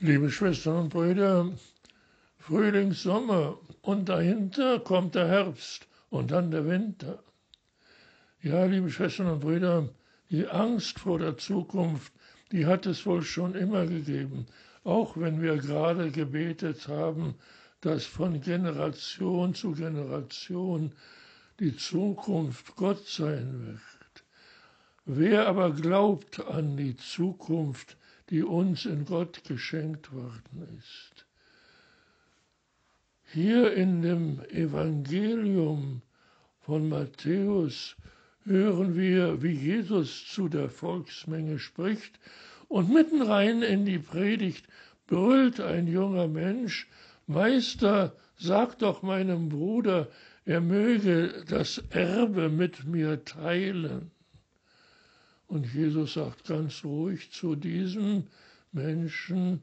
Liebe Schwestern und Brüder, Frühling, Sommer und dahinter kommt der Herbst und dann der Winter. Ja, liebe Schwestern und Brüder, die Angst vor der Zukunft, die hat es wohl schon immer gegeben, auch wenn wir gerade gebetet haben, dass von Generation zu Generation die Zukunft Gott sein wird. Wer aber glaubt an die Zukunft, die uns in Gott geschenkt worden ist. Hier in dem Evangelium von Matthäus hören wir, wie Jesus zu der Volksmenge spricht und mitten rein in die Predigt brüllt ein junger Mensch, Meister, sag doch meinem Bruder, er möge das Erbe mit mir teilen. Und Jesus sagt ganz ruhig zu diesem Menschen,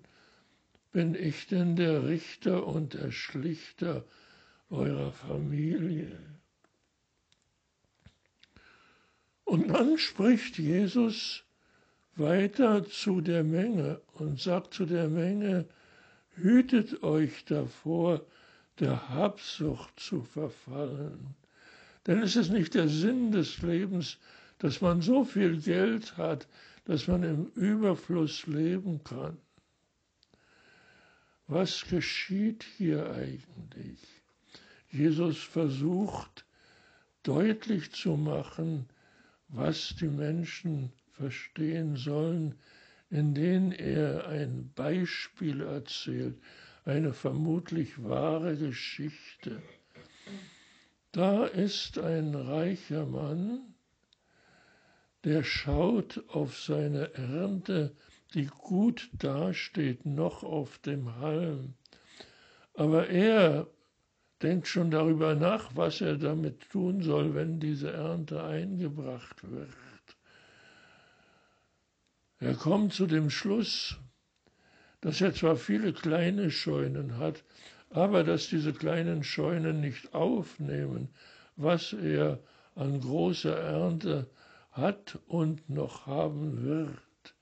bin ich denn der Richter und der Schlichter eurer Familie? Und dann spricht Jesus weiter zu der Menge und sagt zu der Menge, hütet euch davor, der Habsucht zu verfallen. Denn es ist nicht der Sinn des Lebens, dass man so viel Geld hat, dass man im Überfluss leben kann. Was geschieht hier eigentlich? Jesus versucht deutlich zu machen, was die Menschen verstehen sollen, indem er ein Beispiel erzählt, eine vermutlich wahre Geschichte. Da ist ein reicher Mann, der schaut auf seine Ernte, die gut dasteht, noch auf dem Halm. Aber er denkt schon darüber nach, was er damit tun soll, wenn diese Ernte eingebracht wird. Er kommt zu dem Schluss, dass er zwar viele kleine Scheunen hat, aber dass diese kleinen Scheunen nicht aufnehmen, was er an großer Ernte hat und noch haben wird.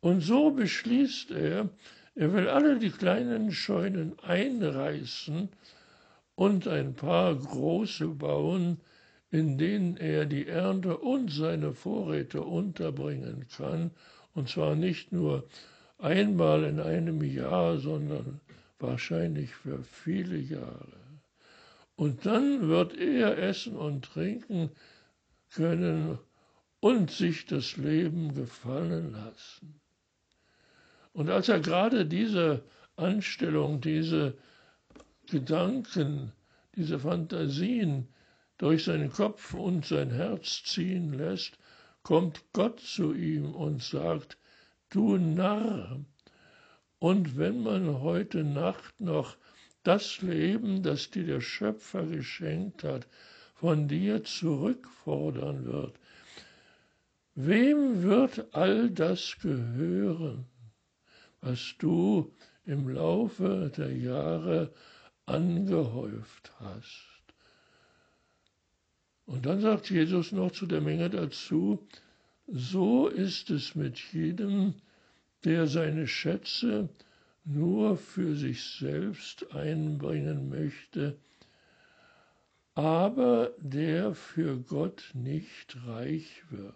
Und so beschließt er, er will alle die kleinen Scheunen einreißen und ein paar große bauen, in denen er die Ernte und seine Vorräte unterbringen kann, und zwar nicht nur einmal in einem Jahr, sondern wahrscheinlich für viele Jahre. Und dann wird er essen und trinken können und sich das Leben gefallen lassen. Und als er gerade diese Anstellung, diese Gedanken, diese Fantasien durch seinen Kopf und sein Herz ziehen lässt, kommt Gott zu ihm und sagt, du Narr, und wenn man heute Nacht noch das Leben, das dir der Schöpfer geschenkt hat, von dir zurückfordern wird, Wem wird all das gehören, was du im Laufe der Jahre angehäuft hast? Und dann sagt Jesus noch zu der Menge dazu, so ist es mit jedem, der seine Schätze nur für sich selbst einbringen möchte, aber der für Gott nicht reich wird.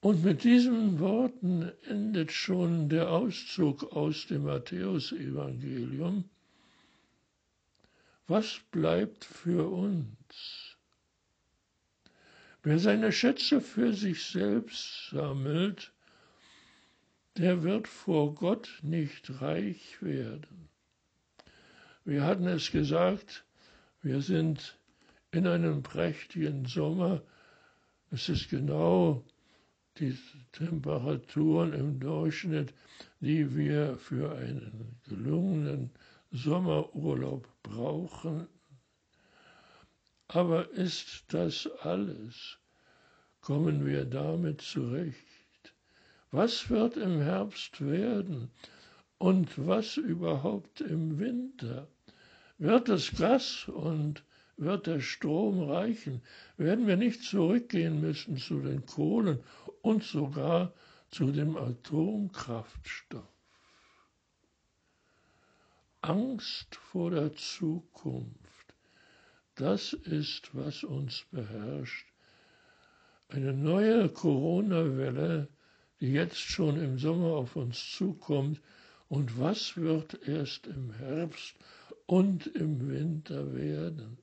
Und mit diesen Worten endet schon der Auszug aus dem Matthäusevangelium. Was bleibt für uns? Wer seine Schätze für sich selbst sammelt, der wird vor Gott nicht reich werden. Wir hatten es gesagt, wir sind in einem prächtigen Sommer. Es ist genau die Temperaturen im Durchschnitt, die wir für einen gelungenen Sommerurlaub brauchen. Aber ist das alles? Kommen wir damit zurecht? Was wird im Herbst werden und was überhaupt im Winter? Wird das Gas und wird der Strom reichen? Werden wir nicht zurückgehen müssen zu den Kohlen und sogar zu dem Atomkraftstoff. Angst vor der Zukunft, das ist, was uns beherrscht. Eine neue Corona-Welle, die jetzt schon im Sommer auf uns zukommt, und was wird erst im Herbst und im Winter werden?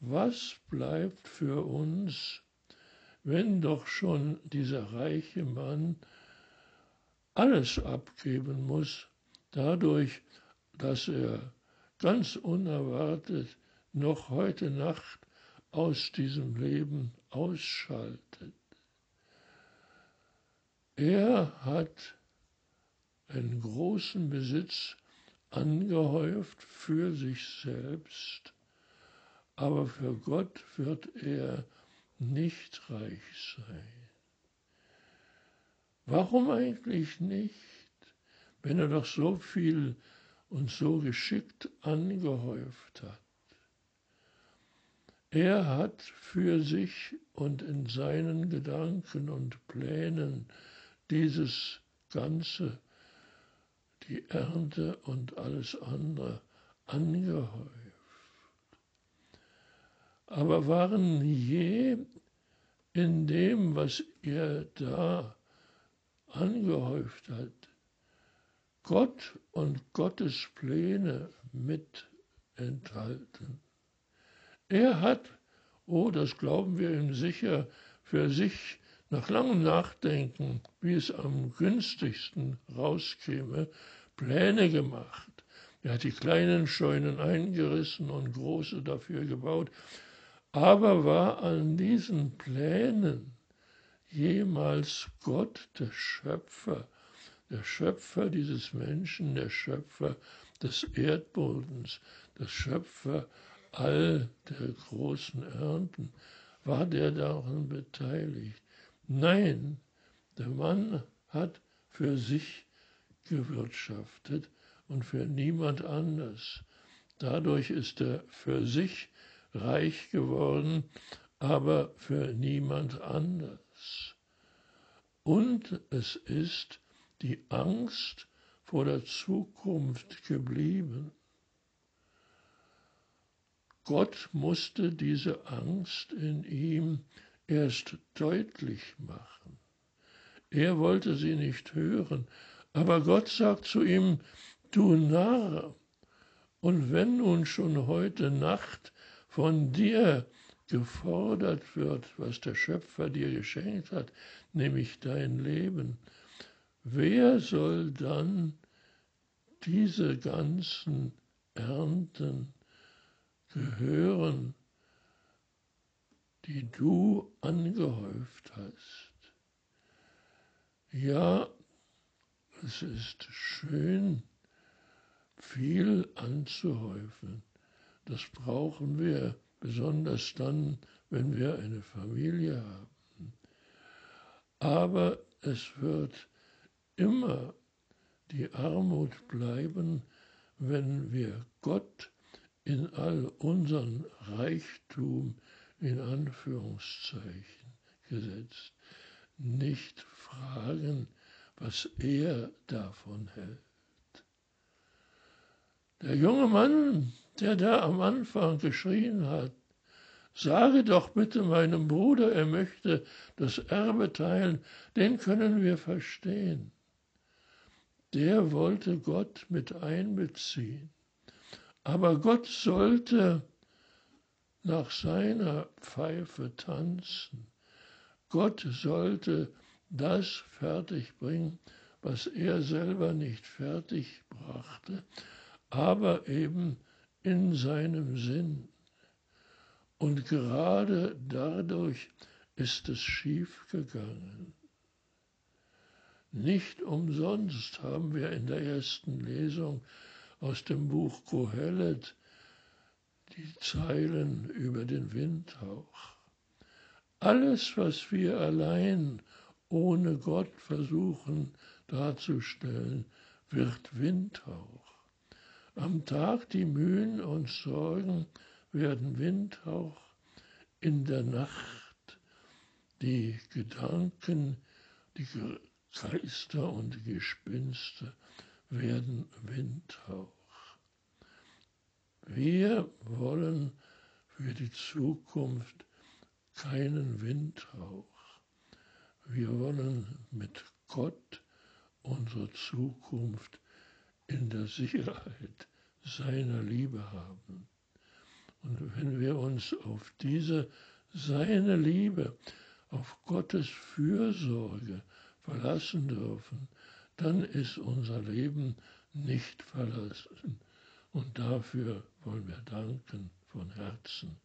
Was bleibt für uns, wenn doch schon dieser reiche Mann alles abgeben muss, dadurch, dass er ganz unerwartet noch heute Nacht aus diesem Leben ausschaltet. Er hat einen großen Besitz angehäuft für sich selbst, aber für Gott wird er nicht reich sein. Warum eigentlich nicht? wenn er doch so viel und so geschickt angehäuft hat. Er hat für sich und in seinen Gedanken und Plänen dieses Ganze, die Ernte und alles andere angehäuft. Aber waren je in dem, was er da angehäuft hat, Gott und Gottes Pläne mit enthalten. Er hat, oh, das glauben wir ihm sicher, für sich nach langem Nachdenken, wie es am günstigsten rauskäme, Pläne gemacht. Er hat die kleinen Scheunen eingerissen und große dafür gebaut, aber war an diesen Plänen jemals Gott, der Schöpfer, der Schöpfer dieses Menschen, der Schöpfer des Erdbodens, der Schöpfer all der großen Ernten, war der daran beteiligt? Nein, der Mann hat für sich gewirtschaftet und für niemand anders. Dadurch ist er für sich reich geworden, aber für niemand anders. Und es ist die Angst vor der Zukunft geblieben. Gott musste diese Angst in ihm erst deutlich machen. Er wollte sie nicht hören, aber Gott sagt zu ihm, du Narr, und wenn nun schon heute Nacht von dir gefordert wird, was der Schöpfer dir geschenkt hat, nämlich dein Leben, wer soll dann diese ganzen Ernten gehören, die du angehäuft hast? Ja, es ist schön, viel anzuhäufen. Das brauchen wir besonders dann, wenn wir eine Familie haben. Aber es wird immer die Armut bleiben, wenn wir Gott in all unseren Reichtum in Anführungszeichen gesetzt nicht fragen, was er davon hält. Der junge Mann, der da am Anfang geschrien hat, sage doch bitte meinem Bruder, er möchte das Erbe teilen, den können wir verstehen der wollte Gott mit einbeziehen. Aber Gott sollte nach seiner Pfeife tanzen. Gott sollte das fertigbringen, was er selber nicht fertig brachte, aber eben in seinem Sinn. Und gerade dadurch ist es schiefgegangen. Nicht umsonst haben wir in der ersten Lesung aus dem Buch Kohelet die Zeilen über den Windhauch. Alles, was wir allein ohne Gott versuchen darzustellen, wird Windhauch. Am Tag die Mühen und Sorgen werden Windhauch, in der Nacht die Gedanken die Geister und Gespinste werden Windhauch. Wir wollen für die Zukunft keinen Windhauch. Wir wollen mit Gott unsere Zukunft in der Sicherheit seiner Liebe haben. Und wenn wir uns auf diese seine Liebe, auf Gottes Fürsorge verlassen dürfen, dann ist unser Leben nicht verlassen. Und dafür wollen wir danken von Herzen.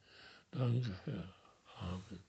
Danke, Herr. Amen.